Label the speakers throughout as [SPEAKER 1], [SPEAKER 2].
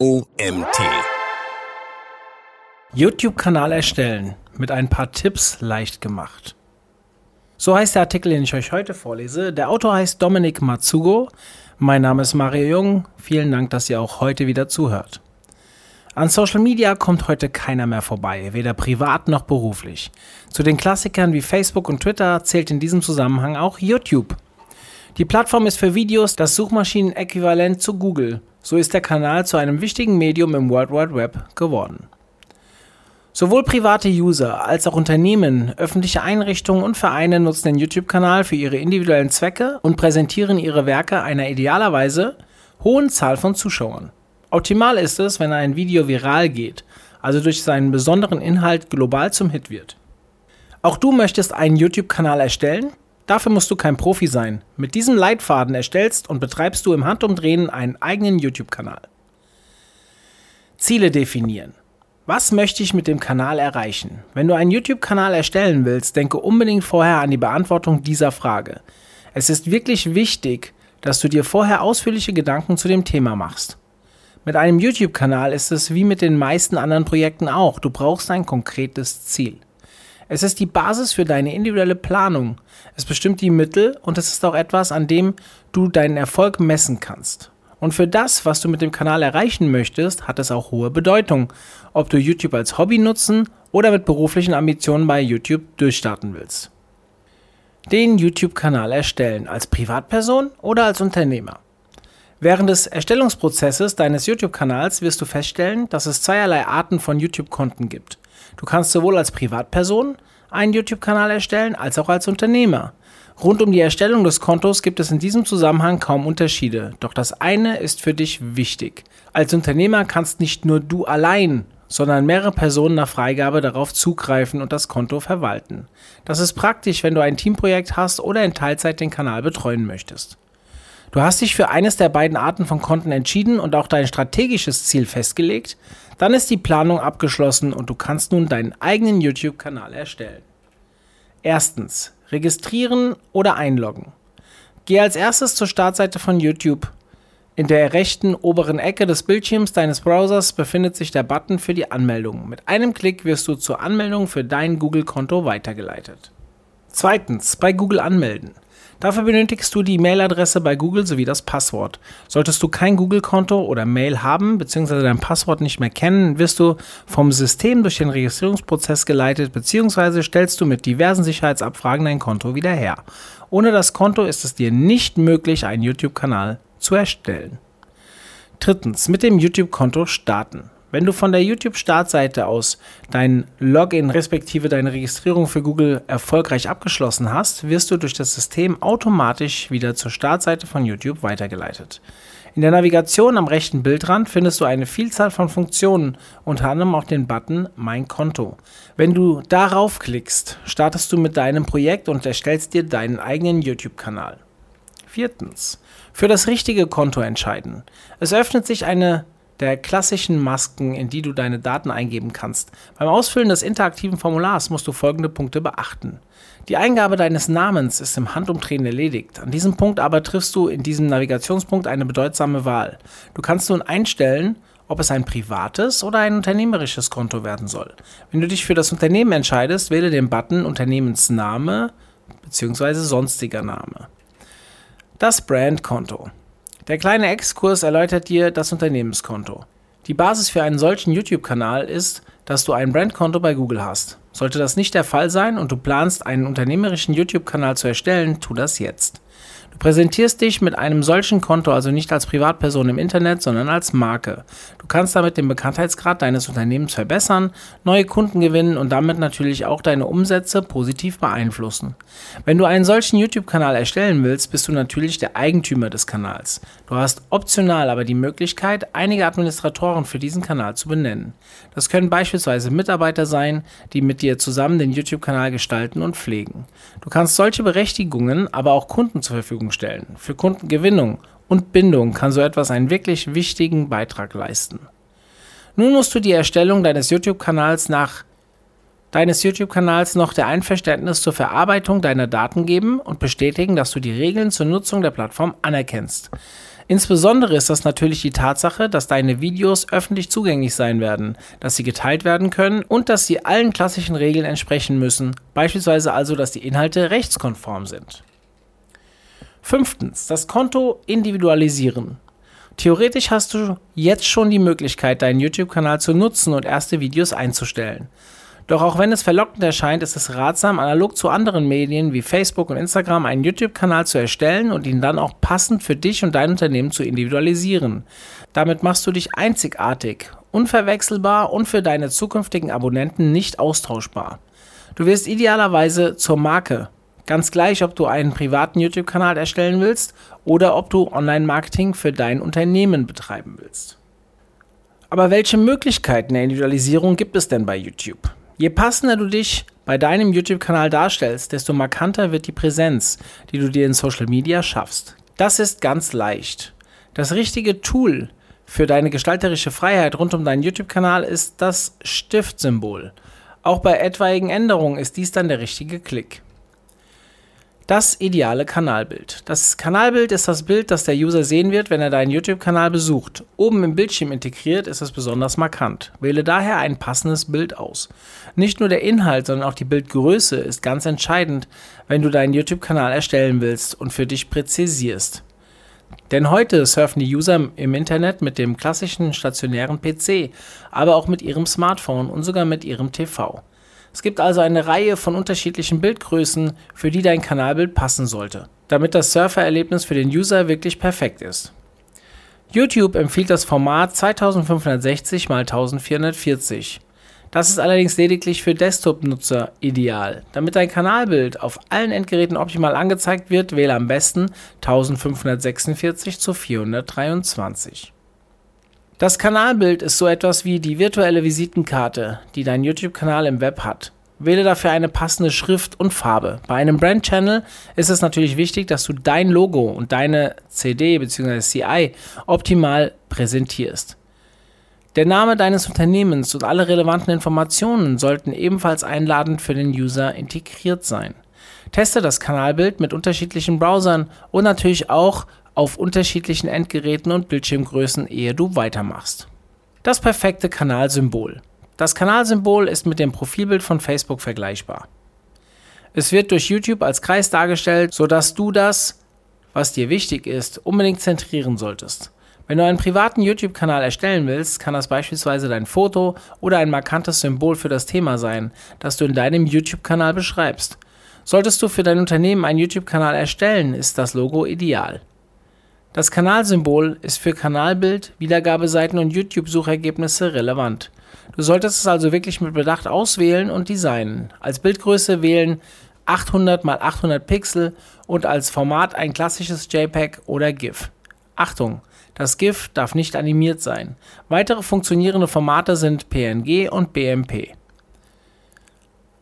[SPEAKER 1] OMT.
[SPEAKER 2] YouTube-Kanal erstellen. Mit ein paar Tipps leicht gemacht. So heißt der Artikel, den ich euch heute vorlese. Der Autor heißt Dominik Matsugo. Mein Name ist Mario Jung. Vielen Dank, dass ihr auch heute wieder zuhört. An Social Media kommt heute keiner mehr vorbei, weder privat noch beruflich. Zu den Klassikern wie Facebook und Twitter zählt in diesem Zusammenhang auch YouTube. Die Plattform ist für Videos das Suchmaschinenäquivalent zu Google. So ist der Kanal zu einem wichtigen Medium im World Wide Web geworden. Sowohl private User als auch Unternehmen, öffentliche Einrichtungen und Vereine nutzen den YouTube-Kanal für ihre individuellen Zwecke und präsentieren ihre Werke einer idealerweise hohen Zahl von Zuschauern. Optimal ist es, wenn ein Video viral geht, also durch seinen besonderen Inhalt global zum Hit wird. Auch du möchtest einen YouTube-Kanal erstellen? Dafür musst du kein Profi sein. Mit diesem Leitfaden erstellst und betreibst du im Handumdrehen einen eigenen YouTube-Kanal. Ziele definieren. Was möchte ich mit dem Kanal erreichen? Wenn du einen YouTube-Kanal erstellen willst, denke unbedingt vorher an die Beantwortung dieser Frage. Es ist wirklich wichtig, dass du dir vorher ausführliche Gedanken zu dem Thema machst. Mit einem YouTube-Kanal ist es wie mit den meisten anderen Projekten auch. Du brauchst ein konkretes Ziel. Es ist die Basis für deine individuelle Planung. Es bestimmt die Mittel und es ist auch etwas, an dem du deinen Erfolg messen kannst. Und für das, was du mit dem Kanal erreichen möchtest, hat es auch hohe Bedeutung, ob du YouTube als Hobby nutzen oder mit beruflichen Ambitionen bei YouTube durchstarten willst. Den YouTube-Kanal erstellen als Privatperson oder als Unternehmer. Während des Erstellungsprozesses deines YouTube-Kanals wirst du feststellen, dass es zweierlei Arten von YouTube-Konten gibt. Du kannst sowohl als Privatperson einen YouTube-Kanal erstellen, als auch als Unternehmer. Rund um die Erstellung des Kontos gibt es in diesem Zusammenhang kaum Unterschiede, doch das eine ist für dich wichtig. Als Unternehmer kannst nicht nur du allein, sondern mehrere Personen nach Freigabe darauf zugreifen und das Konto verwalten. Das ist praktisch, wenn du ein Teamprojekt hast oder in Teilzeit den Kanal betreuen möchtest. Du hast dich für eines der beiden Arten von Konten entschieden und auch dein strategisches Ziel festgelegt, dann ist die Planung abgeschlossen und du kannst nun deinen eigenen YouTube-Kanal erstellen. Erstens, registrieren oder einloggen. Geh als erstes zur Startseite von YouTube. In der rechten oberen Ecke des Bildschirms deines Browsers befindet sich der Button für die Anmeldung. Mit einem Klick wirst du zur Anmeldung für dein Google-Konto weitergeleitet. Zweitens, bei Google anmelden. Dafür benötigst du die Mailadresse bei Google sowie das Passwort. Solltest du kein Google-Konto oder Mail haben bzw. dein Passwort nicht mehr kennen, wirst du vom System durch den Registrierungsprozess geleitet bzw. stellst du mit diversen Sicherheitsabfragen dein Konto wieder her. Ohne das Konto ist es dir nicht möglich, einen YouTube-Kanal zu erstellen. Drittens, mit dem YouTube-Konto starten. Wenn du von der YouTube-Startseite aus dein Login respektive deine Registrierung für Google erfolgreich abgeschlossen hast, wirst du durch das System automatisch wieder zur Startseite von YouTube weitergeleitet. In der Navigation am rechten Bildrand findest du eine Vielzahl von Funktionen, unter anderem auch den Button Mein Konto. Wenn du darauf klickst, startest du mit deinem Projekt und erstellst dir deinen eigenen YouTube-Kanal. Viertens. Für das richtige Konto entscheiden. Es öffnet sich eine der klassischen Masken, in die du deine Daten eingeben kannst. Beim Ausfüllen des interaktiven Formulars musst du folgende Punkte beachten. Die Eingabe deines Namens ist im Handumdrehen erledigt. An diesem Punkt aber triffst du in diesem Navigationspunkt eine bedeutsame Wahl. Du kannst nun einstellen, ob es ein privates oder ein unternehmerisches Konto werden soll. Wenn du dich für das Unternehmen entscheidest, wähle den Button Unternehmensname bzw. sonstiger Name. Das Brandkonto. Der kleine Exkurs erläutert dir das Unternehmenskonto. Die Basis für einen solchen YouTube-Kanal ist, dass du ein Brandkonto bei Google hast. Sollte das nicht der Fall sein und du planst, einen unternehmerischen YouTube-Kanal zu erstellen, tu das jetzt. Du präsentierst dich mit einem solchen Konto also nicht als Privatperson im Internet, sondern als Marke. Du kannst damit den Bekanntheitsgrad deines Unternehmens verbessern, neue Kunden gewinnen und damit natürlich auch deine Umsätze positiv beeinflussen. Wenn du einen solchen YouTube-Kanal erstellen willst, bist du natürlich der Eigentümer des Kanals. Du hast optional aber die Möglichkeit, einige Administratoren für diesen Kanal zu benennen. Das können beispielsweise Mitarbeiter sein, die mit dir zusammen den YouTube-Kanal gestalten und pflegen. Du kannst solche Berechtigungen aber auch Kunden zur Verfügung Verfügung stellen. Für Kundengewinnung und Bindung kann so etwas einen wirklich wichtigen Beitrag leisten. Nun musst du die Erstellung deines YouTube-Kanals nach deines YouTube-Kanals noch der Einverständnis zur Verarbeitung deiner Daten geben und bestätigen, dass du die Regeln zur Nutzung der Plattform anerkennst. Insbesondere ist das natürlich die Tatsache, dass deine Videos öffentlich zugänglich sein werden, dass sie geteilt werden können und dass sie allen klassischen Regeln entsprechen müssen, beispielsweise also, dass die Inhalte rechtskonform sind. Fünftens, das Konto individualisieren. Theoretisch hast du jetzt schon die Möglichkeit, deinen YouTube-Kanal zu nutzen und erste Videos einzustellen. Doch auch wenn es verlockend erscheint, ist es ratsam, analog zu anderen Medien wie Facebook und Instagram einen YouTube-Kanal zu erstellen und ihn dann auch passend für dich und dein Unternehmen zu individualisieren. Damit machst du dich einzigartig, unverwechselbar und für deine zukünftigen Abonnenten nicht austauschbar. Du wirst idealerweise zur Marke. Ganz gleich, ob du einen privaten YouTube-Kanal erstellen willst oder ob du Online-Marketing für dein Unternehmen betreiben willst. Aber welche Möglichkeiten der Individualisierung gibt es denn bei YouTube? Je passender du dich bei deinem YouTube-Kanal darstellst, desto markanter wird die Präsenz, die du dir in Social Media schaffst. Das ist ganz leicht. Das richtige Tool für deine gestalterische Freiheit rund um deinen YouTube-Kanal ist das Stiftsymbol. Auch bei etwaigen Änderungen ist dies dann der richtige Klick. Das ideale Kanalbild. Das Kanalbild ist das Bild, das der User sehen wird, wenn er deinen YouTube-Kanal besucht. Oben im Bildschirm integriert ist es besonders markant. Wähle daher ein passendes Bild aus. Nicht nur der Inhalt, sondern auch die Bildgröße ist ganz entscheidend, wenn du deinen YouTube-Kanal erstellen willst und für dich präzisierst. Denn heute surfen die User im Internet mit dem klassischen stationären PC, aber auch mit ihrem Smartphone und sogar mit ihrem TV. Es gibt also eine Reihe von unterschiedlichen Bildgrößen, für die dein Kanalbild passen sollte, damit das Surfererlebnis für den User wirklich perfekt ist. YouTube empfiehlt das Format 2560 x 1440. Das ist allerdings lediglich für Desktop-Nutzer ideal. Damit dein Kanalbild auf allen Endgeräten optimal angezeigt wird, wähle am besten 1546 zu 423. Das Kanalbild ist so etwas wie die virtuelle Visitenkarte, die dein YouTube-Kanal im Web hat. Wähle dafür eine passende Schrift und Farbe. Bei einem Brand-Channel ist es natürlich wichtig, dass du dein Logo und deine CD bzw. CI optimal präsentierst. Der Name deines Unternehmens und alle relevanten Informationen sollten ebenfalls einladend für den User integriert sein. Teste das Kanalbild mit unterschiedlichen Browsern und natürlich auch auf unterschiedlichen Endgeräten und Bildschirmgrößen, ehe du weitermachst. Das perfekte Kanalsymbol. Das Kanalsymbol ist mit dem Profilbild von Facebook vergleichbar. Es wird durch YouTube als Kreis dargestellt, sodass du das, was dir wichtig ist, unbedingt zentrieren solltest. Wenn du einen privaten YouTube-Kanal erstellen willst, kann das beispielsweise dein Foto oder ein markantes Symbol für das Thema sein, das du in deinem YouTube-Kanal beschreibst. Solltest du für dein Unternehmen einen YouTube-Kanal erstellen, ist das Logo ideal. Das Kanalsymbol ist für Kanalbild, Wiedergabeseiten und YouTube-Suchergebnisse relevant. Du solltest es also wirklich mit Bedacht auswählen und designen. Als Bildgröße wählen 800 x 800 Pixel und als Format ein klassisches JPEG oder GIF. Achtung, das GIF darf nicht animiert sein. Weitere funktionierende Formate sind PNG und BMP.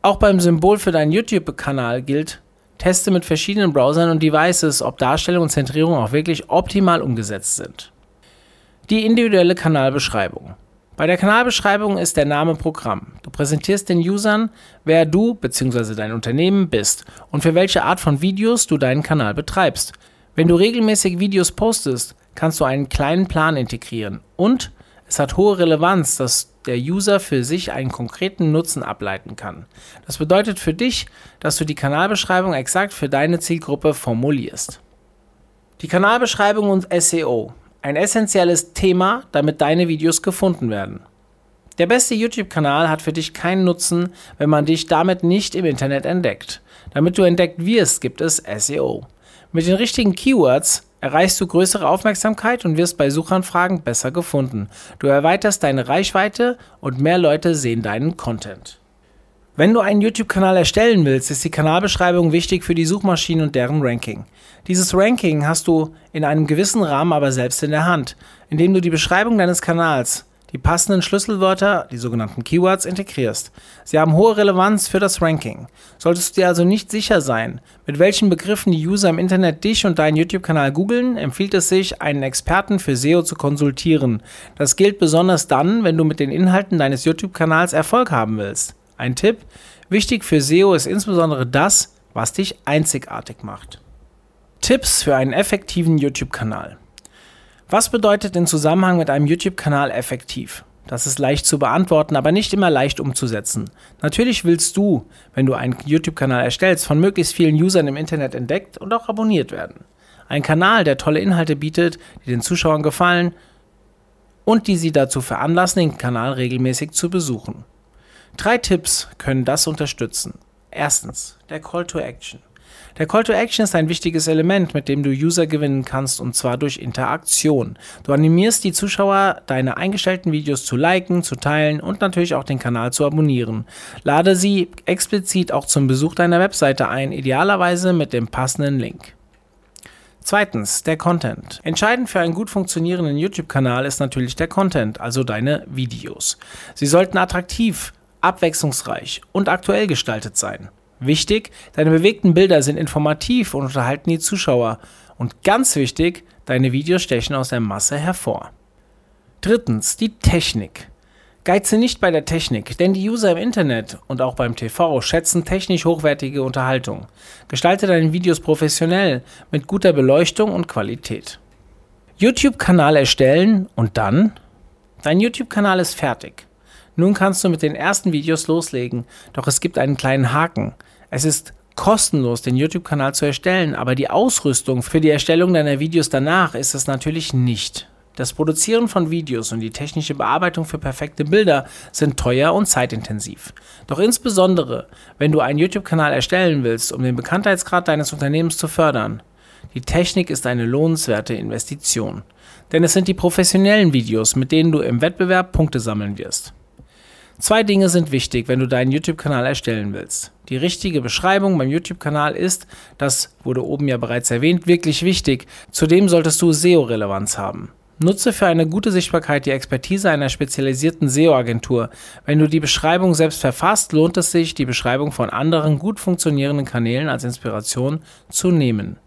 [SPEAKER 2] Auch beim Symbol für deinen YouTube-Kanal gilt, Teste mit verschiedenen Browsern und Devices, ob Darstellung und Zentrierung auch wirklich optimal umgesetzt sind. Die individuelle Kanalbeschreibung. Bei der Kanalbeschreibung ist der Name Programm. Du präsentierst den Usern, wer du bzw. dein Unternehmen bist und für welche Art von Videos du deinen Kanal betreibst. Wenn du regelmäßig Videos postest, kannst du einen kleinen Plan integrieren und es hat hohe Relevanz, dass der User für sich einen konkreten Nutzen ableiten kann. Das bedeutet für dich, dass du die Kanalbeschreibung exakt für deine Zielgruppe formulierst. Die Kanalbeschreibung und SEO. Ein essentielles Thema, damit deine Videos gefunden werden. Der beste YouTube-Kanal hat für dich keinen Nutzen, wenn man dich damit nicht im Internet entdeckt. Damit du entdeckt wirst, gibt es SEO. Mit den richtigen Keywords erreichst du größere Aufmerksamkeit und wirst bei Suchanfragen besser gefunden. Du erweiterst deine Reichweite und mehr Leute sehen deinen Content. Wenn du einen YouTube-Kanal erstellen willst, ist die Kanalbeschreibung wichtig für die Suchmaschinen und deren Ranking. Dieses Ranking hast du in einem gewissen Rahmen aber selbst in der Hand, indem du die Beschreibung deines Kanals die passenden Schlüsselwörter, die sogenannten Keywords, integrierst. Sie haben hohe Relevanz für das Ranking. Solltest du dir also nicht sicher sein, mit welchen Begriffen die User im Internet dich und deinen YouTube-Kanal googeln, empfiehlt es sich, einen Experten für SEO zu konsultieren. Das gilt besonders dann, wenn du mit den Inhalten deines YouTube-Kanals Erfolg haben willst. Ein Tipp: Wichtig für SEO ist insbesondere das, was dich einzigartig macht. Tipps für einen effektiven YouTube-Kanal. Was bedeutet in Zusammenhang mit einem YouTube-Kanal effektiv? Das ist leicht zu beantworten, aber nicht immer leicht umzusetzen. Natürlich willst du, wenn du einen YouTube-Kanal erstellst, von möglichst vielen Usern im Internet entdeckt und auch abonniert werden. Ein Kanal, der tolle Inhalte bietet, die den Zuschauern gefallen und die sie dazu veranlassen, den Kanal regelmäßig zu besuchen. Drei Tipps können das unterstützen. Erstens, der Call to Action. Der Call to Action ist ein wichtiges Element, mit dem du User gewinnen kannst und zwar durch Interaktion. Du animierst die Zuschauer, deine eingestellten Videos zu liken, zu teilen und natürlich auch den Kanal zu abonnieren. Lade sie explizit auch zum Besuch deiner Webseite ein, idealerweise mit dem passenden Link. Zweitens, der Content. Entscheidend für einen gut funktionierenden YouTube-Kanal ist natürlich der Content, also deine Videos. Sie sollten attraktiv, abwechslungsreich und aktuell gestaltet sein. Wichtig, deine bewegten Bilder sind informativ und unterhalten die Zuschauer. Und ganz wichtig, deine Videos stechen aus der Masse hervor. Drittens, die Technik. Geize nicht bei der Technik, denn die User im Internet und auch beim TV schätzen technisch hochwertige Unterhaltung. Gestalte deine Videos professionell, mit guter Beleuchtung und Qualität. YouTube-Kanal erstellen und dann? Dein YouTube-Kanal ist fertig. Nun kannst du mit den ersten Videos loslegen, doch es gibt einen kleinen Haken. Es ist kostenlos, den YouTube-Kanal zu erstellen, aber die Ausrüstung für die Erstellung deiner Videos danach ist es natürlich nicht. Das Produzieren von Videos und die technische Bearbeitung für perfekte Bilder sind teuer und zeitintensiv. Doch insbesondere, wenn du einen YouTube-Kanal erstellen willst, um den Bekanntheitsgrad deines Unternehmens zu fördern, die Technik ist eine lohnenswerte Investition. Denn es sind die professionellen Videos, mit denen du im Wettbewerb Punkte sammeln wirst. Zwei Dinge sind wichtig, wenn du deinen YouTube-Kanal erstellen willst. Die richtige Beschreibung beim YouTube-Kanal ist, das wurde oben ja bereits erwähnt, wirklich wichtig. Zudem solltest du SEO-Relevanz haben. Nutze für eine gute Sichtbarkeit die Expertise einer spezialisierten SEO-Agentur. Wenn du die Beschreibung selbst verfasst, lohnt es sich, die Beschreibung von anderen gut funktionierenden Kanälen als Inspiration zu nehmen.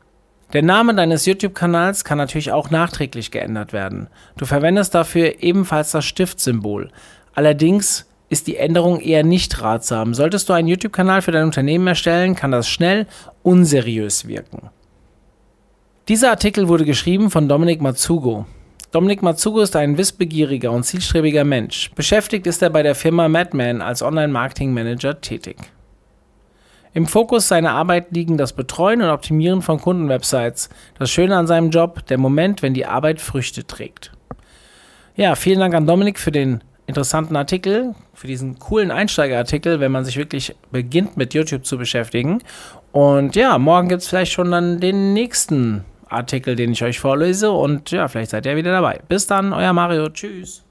[SPEAKER 2] Der Name deines YouTube-Kanals kann natürlich auch nachträglich geändert werden. Du verwendest dafür ebenfalls das Stiftsymbol. Allerdings ist die Änderung eher nicht ratsam. Solltest du einen YouTube-Kanal für dein Unternehmen erstellen, kann das schnell unseriös wirken. Dieser Artikel wurde geschrieben von Dominik Matsugo. Dominik Matsugo ist ein wissbegieriger und zielstrebiger Mensch. Beschäftigt ist er bei der Firma Madman als Online-Marketing-Manager tätig. Im Fokus seiner Arbeit liegen das Betreuen und Optimieren von Kundenwebsites. Das Schöne an seinem Job, der Moment, wenn die Arbeit Früchte trägt. Ja, vielen Dank an Dominik für den interessanten Artikel, für diesen coolen Einsteigerartikel, wenn man sich wirklich beginnt mit YouTube zu beschäftigen. Und ja, morgen gibt es vielleicht schon dann den nächsten Artikel, den ich euch vorlese. Und ja, vielleicht seid ihr wieder dabei. Bis dann, euer Mario. Tschüss.